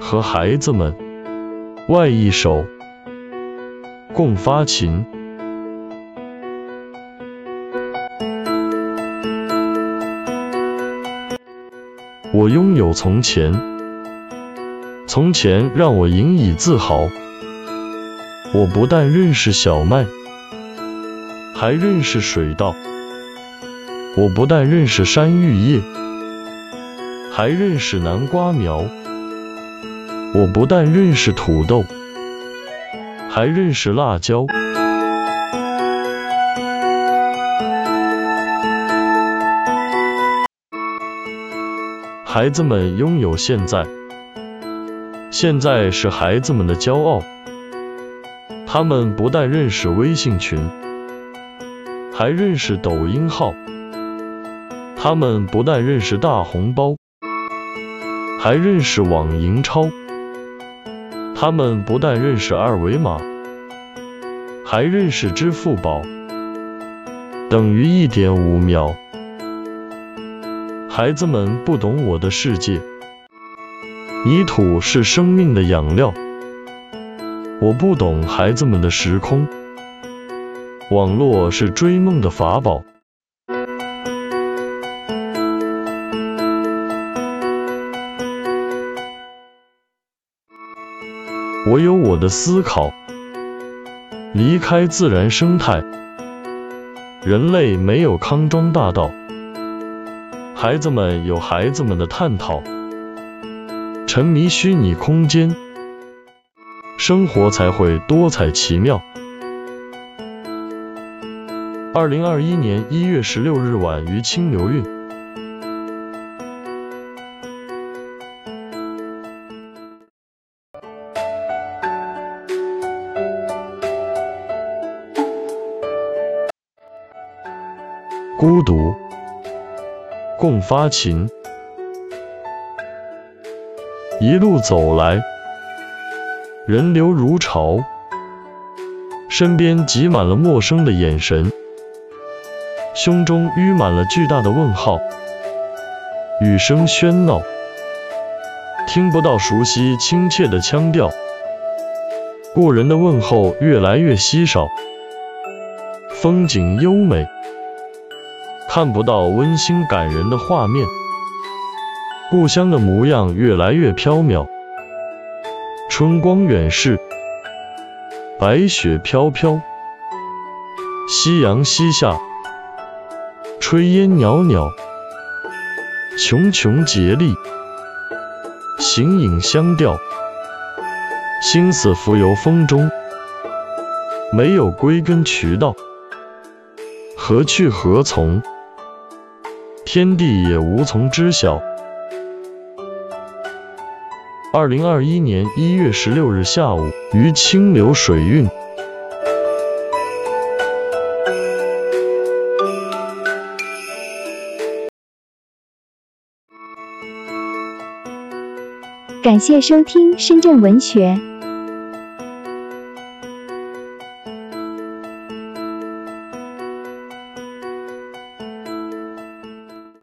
和孩子们，外一首，共发情。我拥有从前，从前让我引以自豪。我不但认识小麦，还认识水稻；我不但认识山芋叶，还认识南瓜苗；我不但认识土豆，还认识辣椒。孩子们拥有现在，现在是孩子们的骄傲。他们不但认识微信群，还认识抖音号；他们不但认识大红包，还认识网银超；他们不但认识二维码，还认识支付宝，等于一点五秒。孩子们不懂我的世界，泥土是生命的养料。我不懂孩子们的时空，网络是追梦的法宝。我有我的思考，离开自然生态，人类没有康庄大道。孩子们有孩子们的探讨，沉迷虚拟空间，生活才会多彩奇妙。二零二一年一月十六日晚于清流运。孤独。共发情，一路走来，人流如潮，身边挤满了陌生的眼神，胸中淤满了巨大的问号。雨声喧闹，听不到熟悉亲切的腔调，故人的问候越来越稀少，风景优美。看不到温馨感人的画面，故乡的模样越来越飘渺。春光远逝，白雪飘飘，夕阳西下，炊烟袅袅，茕茕孑立，形影相吊，心思浮游风中，没有归根渠道，何去何从？天地也无从知晓。二零二一年一月十六日下午，于清流水韵。感谢收听深圳文学。